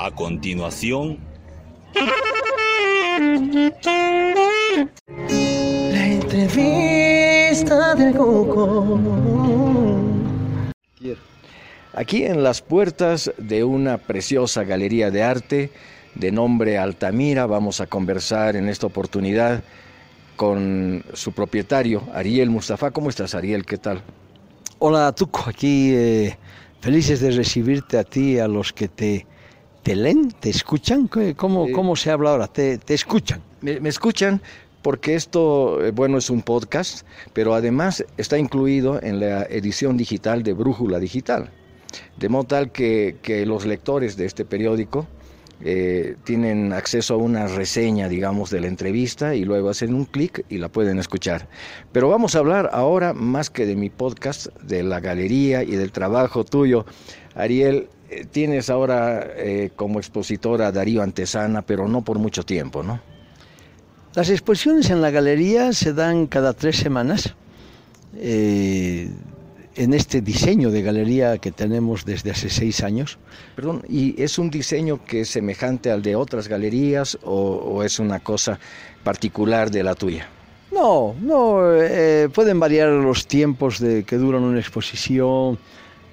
A continuación... La entrevista del Coco. Aquí en las puertas de una preciosa galería de arte de nombre Altamira vamos a conversar en esta oportunidad con su propietario, Ariel Mustafa. ¿Cómo estás, Ariel? ¿Qué tal? Hola, Tuco. Aquí eh, felices de recibirte a ti, a los que te, te leen, te escuchan. ¿Cómo, cómo se habla ahora? Te, te escuchan. Me, me escuchan porque esto, eh, bueno, es un podcast, pero además está incluido en la edición digital de Brújula Digital. De modo tal que, que los lectores de este periódico eh, tienen acceso a una reseña, digamos, de la entrevista y luego hacen un clic y la pueden escuchar. Pero vamos a hablar ahora, más que de mi podcast, de la galería y del trabajo tuyo. Ariel, eh, tienes ahora eh, como expositora a Darío Antesana, pero no por mucho tiempo, ¿no? Las exposiciones en la galería se dan cada tres semanas. eh, en este diseño de galería que tenemos desde hace seis años. Perdón, ¿y es un diseño que es semejante al de otras galerías o, o es una cosa particular de la tuya? No, no, eh, pueden variar los tiempos de que duran una exposición,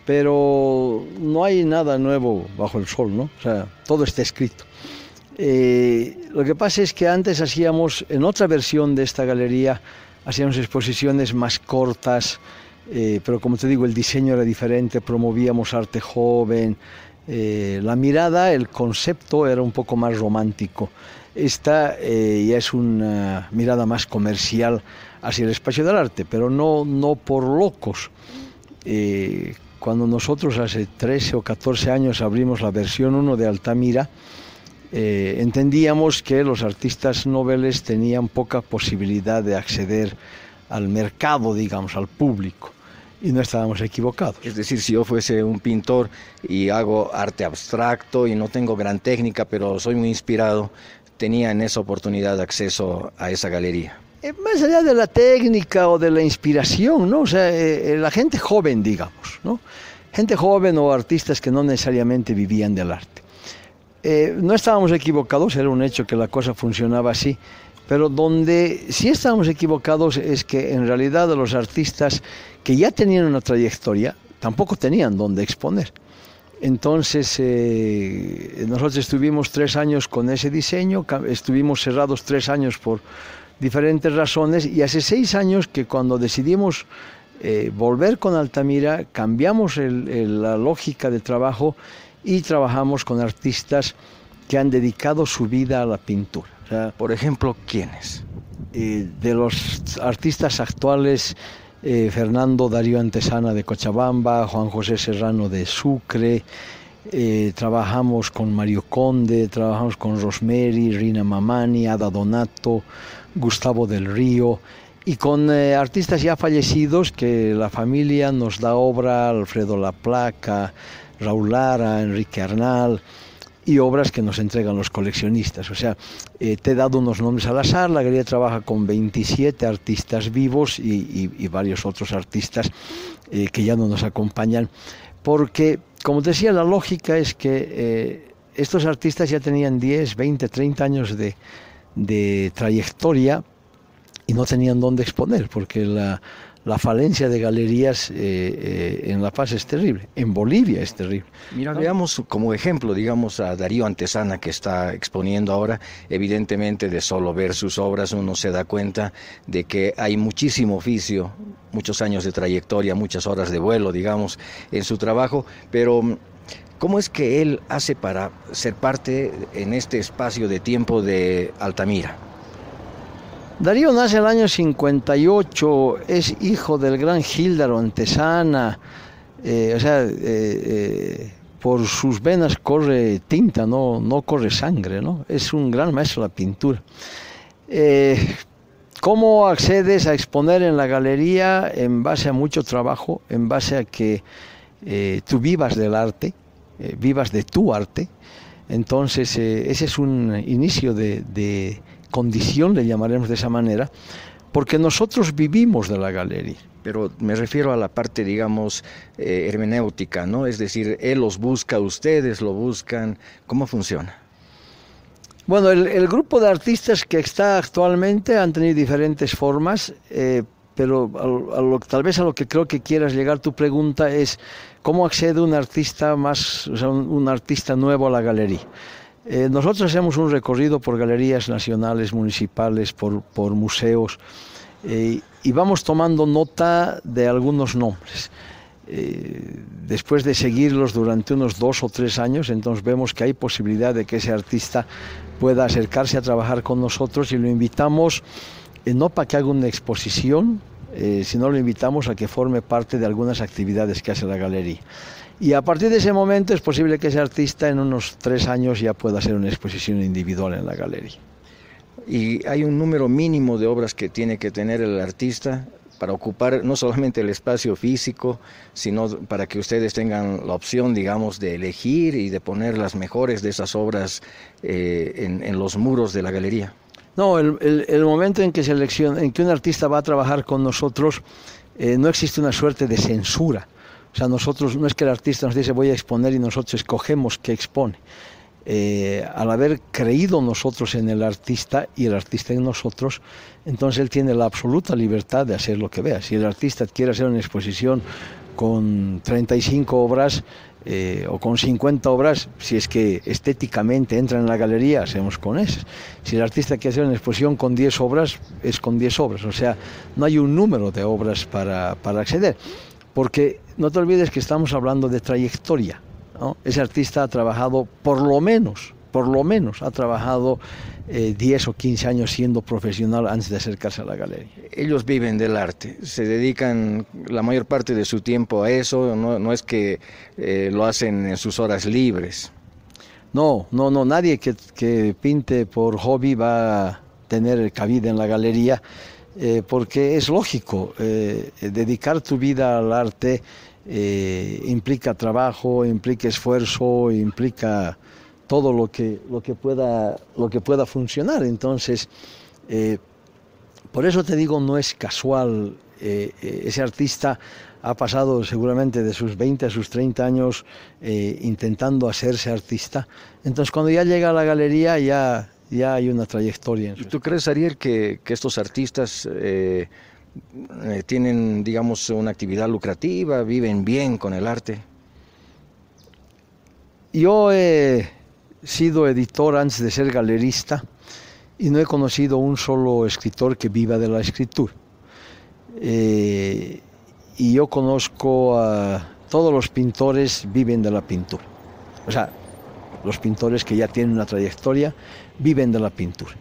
pero no hay nada nuevo bajo el sol, ¿no? O sea, todo está escrito. Eh, lo que pasa es que antes hacíamos, en otra versión de esta galería, hacíamos exposiciones más cortas, eh, pero como te digo, el diseño era diferente, promovíamos arte joven, eh, la mirada, el concepto era un poco más romántico. Esta ya es una mirada más comercial hacia el espacio del arte, pero no, no por locos. Cuando nosotros hace 13 o 14 años abrimos la versión 1 de Altamira, eh, entendíamos que los artistas noveles tenían poca posibilidad de acceder al mercado, digamos, al público. Y no estábamos equivocados. Es decir, si yo fuese un pintor y hago arte abstracto y no tengo gran técnica, pero soy muy inspirado, tenía en esa oportunidad acceso a esa galería. Eh, más allá de la técnica o de la inspiración, ¿no? O sea, eh, eh, la gente joven, digamos, ¿no? Gente joven o artistas que no necesariamente vivían del arte. No estábamos equivocados, era un hecho que la cosa funcionaba así, pero donde sí estábamos equivocados es que en realidad los artistas que ya tenían una trayectoria tampoco tenían dónde exponer. Entonces, nosotros estuvimos tres años con ese diseño, estuvimos cerrados tres años por diferentes razones y hace seis años que cuando decidimos eh, volver con Altamira, cambiamos la lógica de trabajo y trabajamos con artistas que han dedicado su vida a la pintura. Por ejemplo, ¿quiénes? eh, de los artistas actuales, eh, Fernando Darío Antesana de Cochabamba, Juan José Serrano de Sucre, eh, trabajamos con Mario Conde, trabajamos con Rosemary, Rina Mamani, Ada Donato, Gustavo del Río y con eh, artistas ya fallecidos que la familia nos da obra, Alfredo Laplaca, Raúl Lara, Enrique Arnal y obras que nos entregan los coleccionistas. O sea, eh, te he dado unos nombres al azar, la galería trabaja con 27 artistas vivos y, y- varios otros artistas que ya no nos acompañan, porque, como te decía, la lógica es que eh, estos artistas ya tenían 10, 20, 30 años de, de trayectoria y no tenían dónde exponer, porque la, la falencia de galerías eh, eh, en La Paz es terrible, en Bolivia es terrible. Mira, veamos como ejemplo, digamos, a Darío Antesana que está exponiendo ahora. Evidentemente, de solo ver sus obras uno se da cuenta de que hay muchísimo oficio, muchos años de trayectoria, muchas horas de vuelo, digamos, en su trabajo, pero mm, ¿cómo es que él hace para ser parte en este espacio de tiempo de Altamira? Darío nace en el año 58, es hijo del gran Gíldaro Antesana, eh, o sea, eh, eh, por sus venas corre tinta, no, no corre sangre, ¿no? Es un gran maestro de la pintura. ¿Cómo accedes a exponer en la galería? En base a mucho trabajo, en base a que tú vivas del arte, vivas de tu arte. Entonces, ese es un inicio de condición, le llamaremos de esa manera, porque nosotros vivimos de la galería. Pero me refiero a la parte, digamos, eh, hermenéutica, ¿no? Es decir, él los busca, ustedes lo buscan. ¿Cómo funciona? Bueno, el, grupo de artistas que está actualmente han tenido diferentes formas, eh, pero tal vez a lo que creo que quieras llegar tu pregunta es cómo accede un artista más, un, artista nuevo a la galería. Eh, nosotros hacemos un recorrido por galerías nacionales, municipales, por, por museos eh, y vamos tomando nota de algunos nombres. Eh, después de seguirlos durante unos dos o tres años, entonces vemos que hay posibilidad de que ese artista pueda acercarse a trabajar con nosotros y lo invitamos no para que haga una exposición, sino lo invitamos a que forme parte de algunas actividades que hace la galería. Y a partir de ese momento es posible que ese artista en unos tres años ya pueda hacer una exposición individual en la galería. ¿Y hay un número mínimo de obras que tiene que tener el artista para ocupar no solamente el espacio físico, sino para que ustedes tengan la opción, digamos, de elegir y de poner las mejores de esas obras eh, en, los muros de la galería. No, el, momento en que, selecciona, en que un artista va a trabajar con nosotros, eh, no existe una suerte de censura. O sea, nosotros, no es que el artista nos dice voy a exponer y nosotros escogemos qué expone. Eh, al haber creído nosotros en el artista y el artista en nosotros, entonces él tiene la absoluta libertad de hacer lo que vea. Si el artista quiere hacer una exposición con 35 obras eh, o con 50 obras, si es que estéticamente entra en la galería, hacemos con esas. Si el artista quiere hacer una exposición con 10 obras, es con 10 obras. O sea, no hay un número de obras para, para acceder. Porque no te olvides que estamos hablando de trayectoria. Ese artista ha trabajado por lo menos, por lo menos ha trabajado 10 eh, o 15 años siendo profesional antes de acercarse a la galería. Ellos viven del arte, se dedican la mayor parte de su tiempo a eso, no, es que eh, lo hacen en sus horas libres. No, no, no, nadie que, pinte por hobby va a tener cabida en la galería, eh, porque es lógico, dedicar tu vida al arte eh, implica trabajo, implica esfuerzo, implica todo lo que, lo que, pueda, lo que pueda funcionar. Entonces, eh, por eso te digo, no es casual. Eh, ese artista ha pasado seguramente de sus 20 a sus 30 años intentando hacerse artista. Entonces, cuando ya llega a la galería, ya, ya hay una trayectoria. ¿Tú crees, Ariel, que, que estos artistas eh, tienen, digamos, una actividad lucrativa, viven bien con el arte? Yo he sido editor antes de ser galerista y no he conocido un solo escritor que viva de la escritura. Eh, y yo conozco a todos los pintores viven de la pintura. O sea, los pintores que ya tienen una trayectoria viven de la pintura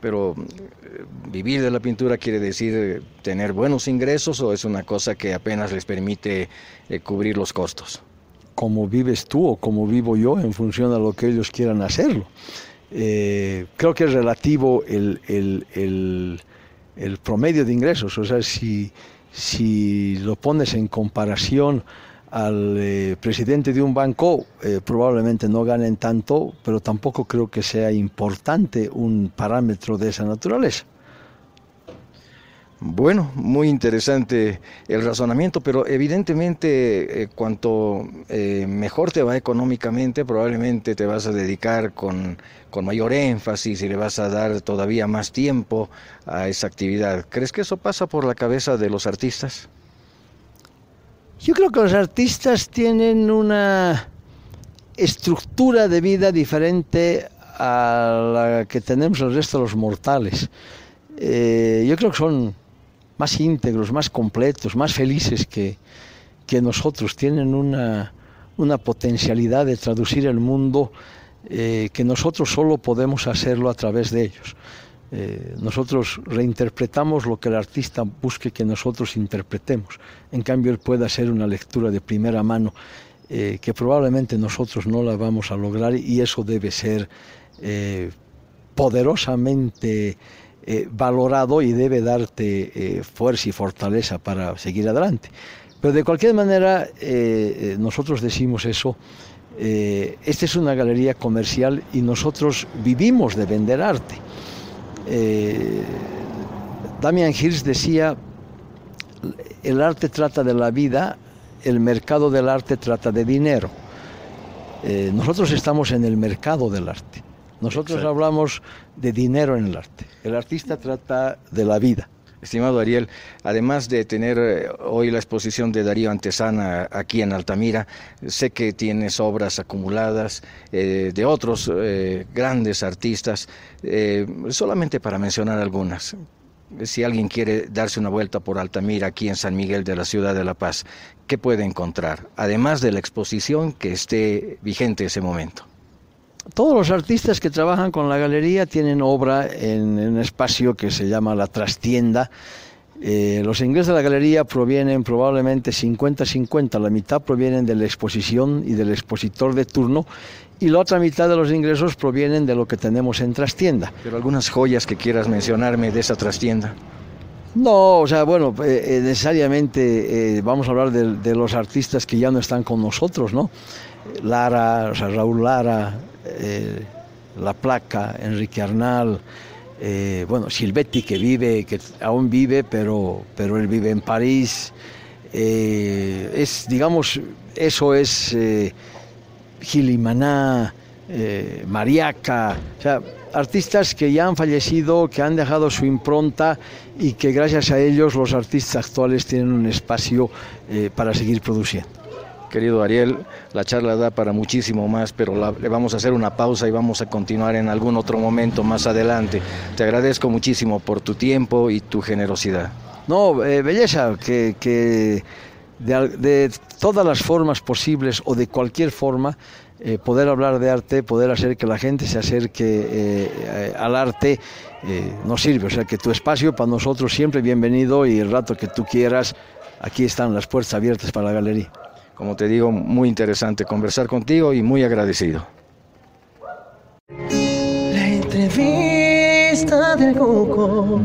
pero eh, vivir de la pintura quiere decir eh, tener buenos ingresos o es una cosa que apenas les permite eh, cubrir los costos? Como vives tú o como vivo yo en función de lo que ellos quieran hacerlo. creo que es relativo el, el, el, promedio de ingresos, o sea, si, si lo pones en comparación al eh, presidente de un banco eh, probablemente no ganen tanto, pero tampoco creo que sea importante un parámetro de esa naturaleza. Bueno, muy interesante el razonamiento, pero evidentemente eh, cuanto mejor te va económicamente, probablemente te vas a dedicar con, con mayor énfasis y le vas a dar todavía más tiempo a esa actividad. ¿Crees que eso pasa por la cabeza de los artistas? Yo creo que los artistas tienen una estructura de vida diferente a la que tenemos el resto de los mortales. Eh, yo creo que son más íntegros, más completos, más felices que, nosotros. Tienen una, potencialidad de traducir el mundo eh, que nosotros solo podemos hacerlo a través de ellos. Eh, nosotros reinterpretamos lo que el artista busque que nosotros interpretemos. En cambio, él puede hacer una lectura de primera mano eh, que probablemente nosotros no la vamos a lograr y eso debe ser eh, poderosamente valorado y debe darte fuerza y fortaleza para seguir adelante. Pero de cualquier manera, nosotros decimos eso. esta es una galería comercial y nosotros vivimos de vender arte. Eh, Damian Hirst decía, el arte trata de la vida, el mercado del arte trata de dinero. Eh, nosotros estamos en el mercado del arte. Nosotros hablamos de dinero en el arte. El artista trata de la vida. Estimado Ariel, además de tener eh, hoy la exposición de Darío Antesana aquí en Altamira, sé que tienes obras acumuladas eh, de otros eh, grandes artistas, solamente para mencionar algunas. Si alguien quiere darse una vuelta por Altamira, aquí en San Miguel de la Ciudad de La Paz, ¿qué puede encontrar? Además de la exposición que esté vigente en ese momento. Todos los artistas que trabajan con la galería tienen obra en, un espacio que se llama la trastienda. Eh, los ingresos de la galería provienen probablemente 50-50, la mitad provienen de la exposición y del expositor de turno y la otra mitad de los ingresos provienen de lo que tenemos en trastienda. Pero algunas joyas que quieras mencionarme de esa trastienda. No, o sea, bueno, eh, eh, necesariamente vamos a hablar de, de, los artistas que ya no están con nosotros, ¿no? Lara, o sea, Raúl Lara, eh, la Placa, Enrique Arnal, eh, bueno, Silvetti que vive, que aún vive, pero, pero él vive en París. Eh, es, digamos, eso es Gilimaná, Mariaca, o sea, artistas que ya han fallecido, que han dejado su impronta y que gracias a ellos los artistas actuales tienen un espacio para seguir produciendo. Querido Ariel, la charla da para muchísimo más, pero le vamos a hacer una pausa y vamos a continuar en algún otro momento más adelante. Te agradezco muchísimo por tu tiempo y tu generosidad. No, eh, belleza, que, de, todas las formas posibles o de cualquier forma, eh, poder hablar de arte, poder hacer que la gente se acerque eh, al arte, nos sirve. O sea, que tu espacio para nosotros siempre bienvenido y el rato que tú quieras, aquí están las puertas abiertas para la galería como te digo, muy interesante conversar contigo y muy agradecido. La entrevista Coco.